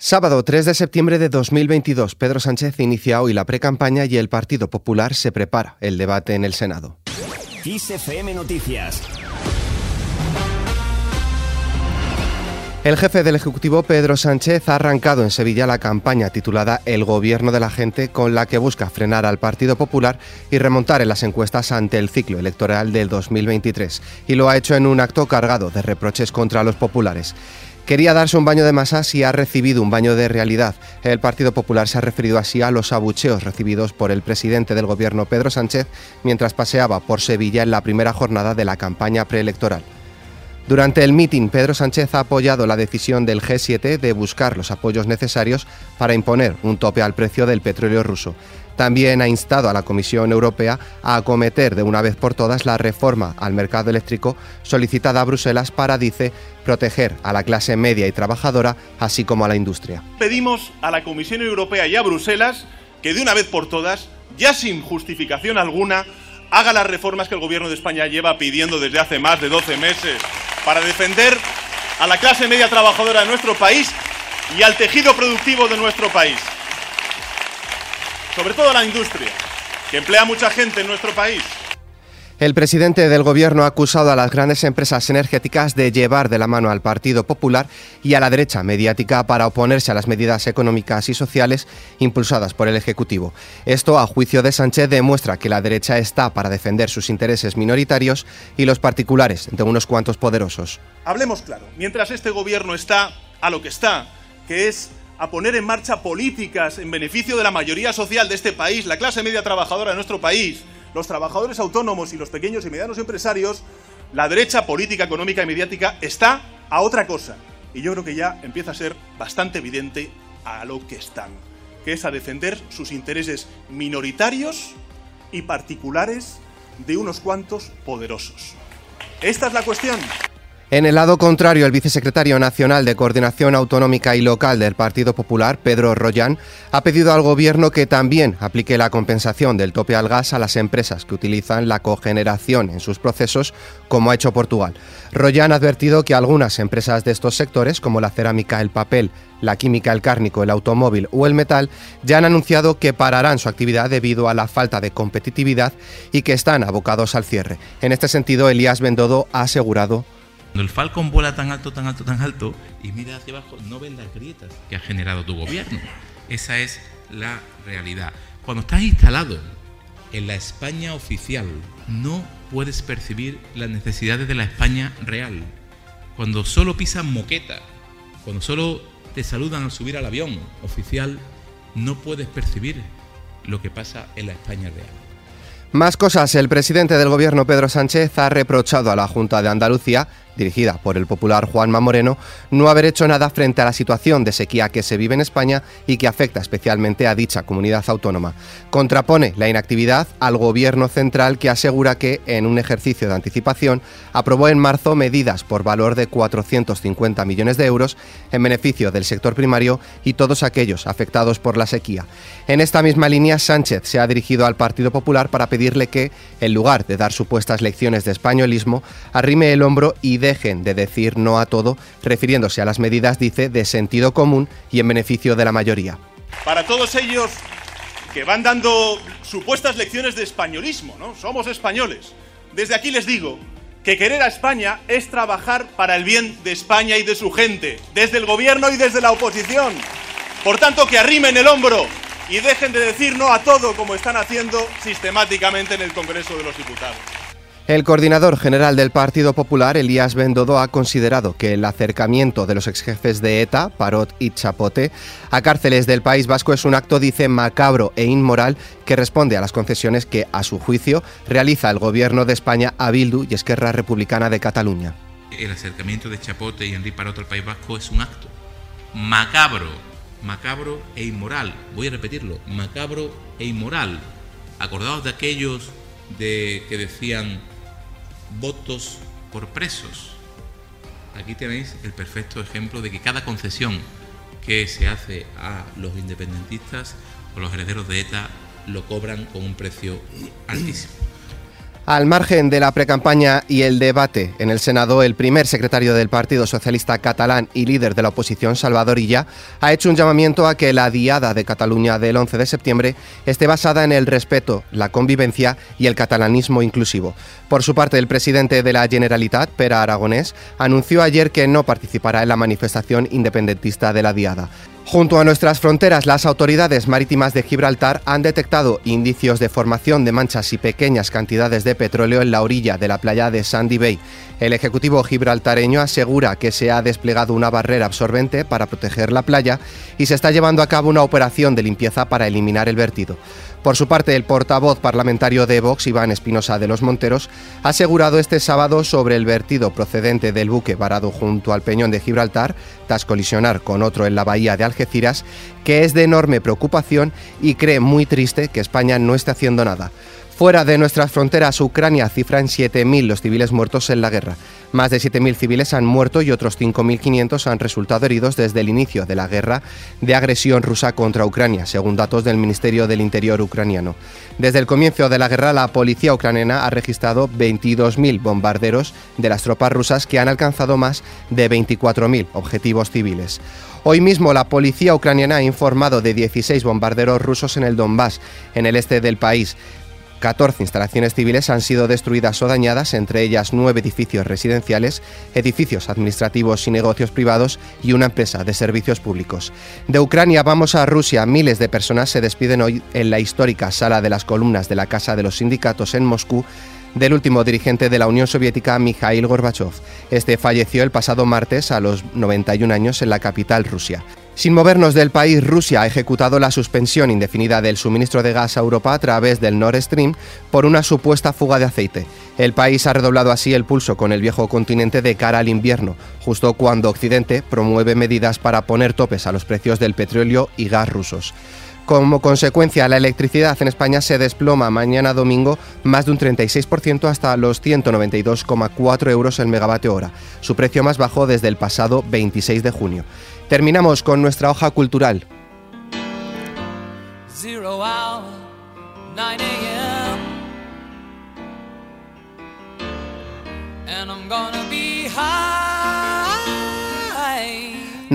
Sábado 3 de septiembre de 2022, Pedro Sánchez inicia hoy la precampaña y el Partido Popular se prepara el debate en el Senado. Noticias. El jefe del Ejecutivo, Pedro Sánchez, ha arrancado en Sevilla la campaña titulada El Gobierno de la Gente, con la que busca frenar al Partido Popular y remontar en las encuestas ante el ciclo electoral del 2023. Y lo ha hecho en un acto cargado de reproches contra los populares. Quería darse un baño de masas y ha recibido un baño de realidad. El Partido Popular se ha referido así a los abucheos recibidos por el presidente del gobierno Pedro Sánchez mientras paseaba por Sevilla en la primera jornada de la campaña preelectoral. Durante el mitin, Pedro Sánchez ha apoyado la decisión del G7 de buscar los apoyos necesarios para imponer un tope al precio del petróleo ruso. También ha instado a la Comisión Europea a acometer de una vez por todas la reforma al mercado eléctrico solicitada a Bruselas para, dice, proteger a la clase media y trabajadora, así como a la industria. Pedimos a la Comisión Europea y a Bruselas que de una vez por todas, ya sin justificación alguna, haga las reformas que el Gobierno de España lleva pidiendo desde hace más de 12 meses para defender a la clase media trabajadora de nuestro país y al tejido productivo de nuestro país sobre todo la industria, que emplea mucha gente en nuestro país. El presidente del Gobierno ha acusado a las grandes empresas energéticas de llevar de la mano al Partido Popular y a la derecha mediática para oponerse a las medidas económicas y sociales impulsadas por el Ejecutivo. Esto, a juicio de Sánchez, demuestra que la derecha está para defender sus intereses minoritarios y los particulares de unos cuantos poderosos. Hablemos claro, mientras este Gobierno está a lo que está, que es a poner en marcha políticas en beneficio de la mayoría social de este país, la clase media trabajadora de nuestro país, los trabajadores autónomos y los pequeños y medianos empresarios, la derecha política, económica y mediática está a otra cosa. Y yo creo que ya empieza a ser bastante evidente a lo que están, que es a defender sus intereses minoritarios y particulares de unos cuantos poderosos. Esta es la cuestión. En el lado contrario, el vicesecretario nacional de Coordinación Autonómica y Local del Partido Popular, Pedro Rollán, ha pedido al Gobierno que también aplique la compensación del tope al gas a las empresas que utilizan la cogeneración en sus procesos, como ha hecho Portugal. Rollán ha advertido que algunas empresas de estos sectores, como la cerámica, el papel, la química, el cárnico, el automóvil o el metal, ya han anunciado que pararán su actividad debido a la falta de competitividad y que están abocados al cierre. En este sentido, Elías Bendodo ha asegurado cuando el Falcon vuela tan alto, tan alto, tan alto y mira hacia abajo, no ves las grietas que ha generado tu gobierno. Esa es la realidad. Cuando estás instalado en la España oficial, no puedes percibir las necesidades de la España real. Cuando solo pisas moqueta, cuando solo te saludan al subir al avión oficial, no puedes percibir lo que pasa en la España real. Más cosas. El presidente del gobierno, Pedro Sánchez, ha reprochado a la Junta de Andalucía dirigida por el popular Juanma Moreno, no haber hecho nada frente a la situación de sequía que se vive en España y que afecta especialmente a dicha comunidad autónoma. Contrapone la inactividad al gobierno central que asegura que, en un ejercicio de anticipación, aprobó en marzo medidas por valor de 450 millones de euros en beneficio del sector primario y todos aquellos afectados por la sequía. En esta misma línea, Sánchez se ha dirigido al Partido Popular para pedirle que, en lugar de dar supuestas lecciones de españolismo, arrime el hombro y dejen de decir no a todo, refiriéndose a las medidas, dice, de sentido común y en beneficio de la mayoría. Para todos ellos que van dando supuestas lecciones de españolismo, ¿no? Somos españoles. Desde aquí les digo que querer a España es trabajar para el bien de España y de su gente, desde el gobierno y desde la oposición. Por tanto, que arrimen el hombro y dejen de decir no a todo como están haciendo sistemáticamente en el Congreso de los Diputados. El coordinador general del Partido Popular, Elías Bendodo, ha considerado que el acercamiento de los exjefes de ETA, Parot y Chapote, a cárceles del País Vasco es un acto, dice, macabro e inmoral que responde a las concesiones que, a su juicio, realiza el gobierno de España a Bildu y Esquerra Republicana de Cataluña. El acercamiento de Chapote y Enrique Parot al País Vasco es un acto macabro, macabro e inmoral. Voy a repetirlo, macabro e inmoral. Acordados de aquellos de que decían votos por presos. Aquí tenéis el perfecto ejemplo de que cada concesión que se hace a los independentistas o los herederos de ETA lo cobran con un precio altísimo. Al margen de la precampaña y el debate en el Senado, el primer secretario del Partido Socialista Catalán y líder de la oposición, Salvador Illa, ha hecho un llamamiento a que la diada de Cataluña del 11 de septiembre esté basada en el respeto, la convivencia y el catalanismo inclusivo. Por su parte, el presidente de la Generalitat, Pera Aragonés, anunció ayer que no participará en la manifestación independentista de la diada. Junto a nuestras fronteras, las autoridades marítimas de Gibraltar han detectado indicios de formación de manchas y pequeñas cantidades de petróleo en la orilla de la playa de Sandy Bay. El Ejecutivo gibraltareño asegura que se ha desplegado una barrera absorbente para proteger la playa y se está llevando a cabo una operación de limpieza para eliminar el vertido. Por su parte, el portavoz parlamentario de Vox, Iván Espinosa de los Monteros, ha asegurado este sábado sobre el vertido procedente del buque varado junto al peñón de Gibraltar, tras colisionar con otro en la bahía de Algeciras, que es de enorme preocupación y cree muy triste que España no esté haciendo nada. Fuera de nuestras fronteras, Ucrania cifra en 7.000 los civiles muertos en la guerra. Más de 7.000 civiles han muerto y otros 5.500 han resultado heridos desde el inicio de la guerra de agresión rusa contra Ucrania, según datos del Ministerio del Interior ucraniano. Desde el comienzo de la guerra, la policía ucraniana ha registrado 22.000 bombarderos de las tropas rusas que han alcanzado más de 24.000 objetivos civiles. Hoy mismo la policía ucraniana ha informado de 16 bombarderos rusos en el Donbass, en el este del país. 14 instalaciones civiles han sido destruidas o dañadas, entre ellas nueve edificios residenciales, edificios administrativos y negocios privados y una empresa de servicios públicos. De Ucrania vamos a Rusia. Miles de personas se despiden hoy en la histórica sala de las columnas de la Casa de los Sindicatos en Moscú del último dirigente de la Unión Soviética, Mikhail Gorbachev. Este falleció el pasado martes a los 91 años en la capital Rusia. Sin movernos del país, Rusia ha ejecutado la suspensión indefinida del suministro de gas a Europa a través del Nord Stream por una supuesta fuga de aceite. El país ha redoblado así el pulso con el viejo continente de cara al invierno, justo cuando Occidente promueve medidas para poner topes a los precios del petróleo y gas rusos. Como consecuencia, la electricidad en España se desploma mañana domingo más de un 36% hasta los 192,4 euros el megavatio hora, su precio más bajo desde el pasado 26 de junio. Terminamos con nuestra hoja cultural.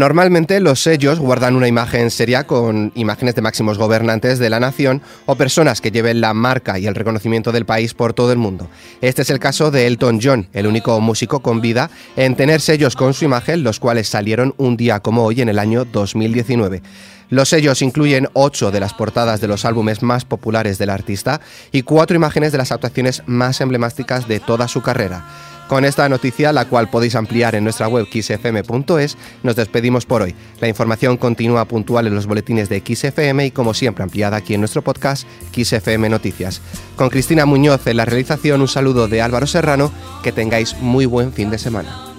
Normalmente los sellos guardan una imagen seria con imágenes de máximos gobernantes de la nación o personas que lleven la marca y el reconocimiento del país por todo el mundo. Este es el caso de Elton John, el único músico con vida en tener sellos con su imagen, los cuales salieron un día como hoy en el año 2019. Los sellos incluyen ocho de las portadas de los álbumes más populares del artista y cuatro imágenes de las actuaciones más emblemáticas de toda su carrera. Con esta noticia, la cual podéis ampliar en nuestra web xfm.es, nos despedimos por hoy. La información continúa puntual en los boletines de XFM y como siempre ampliada aquí en nuestro podcast XFM Noticias. Con Cristina Muñoz en la realización, un saludo de Álvaro Serrano, que tengáis muy buen fin de semana.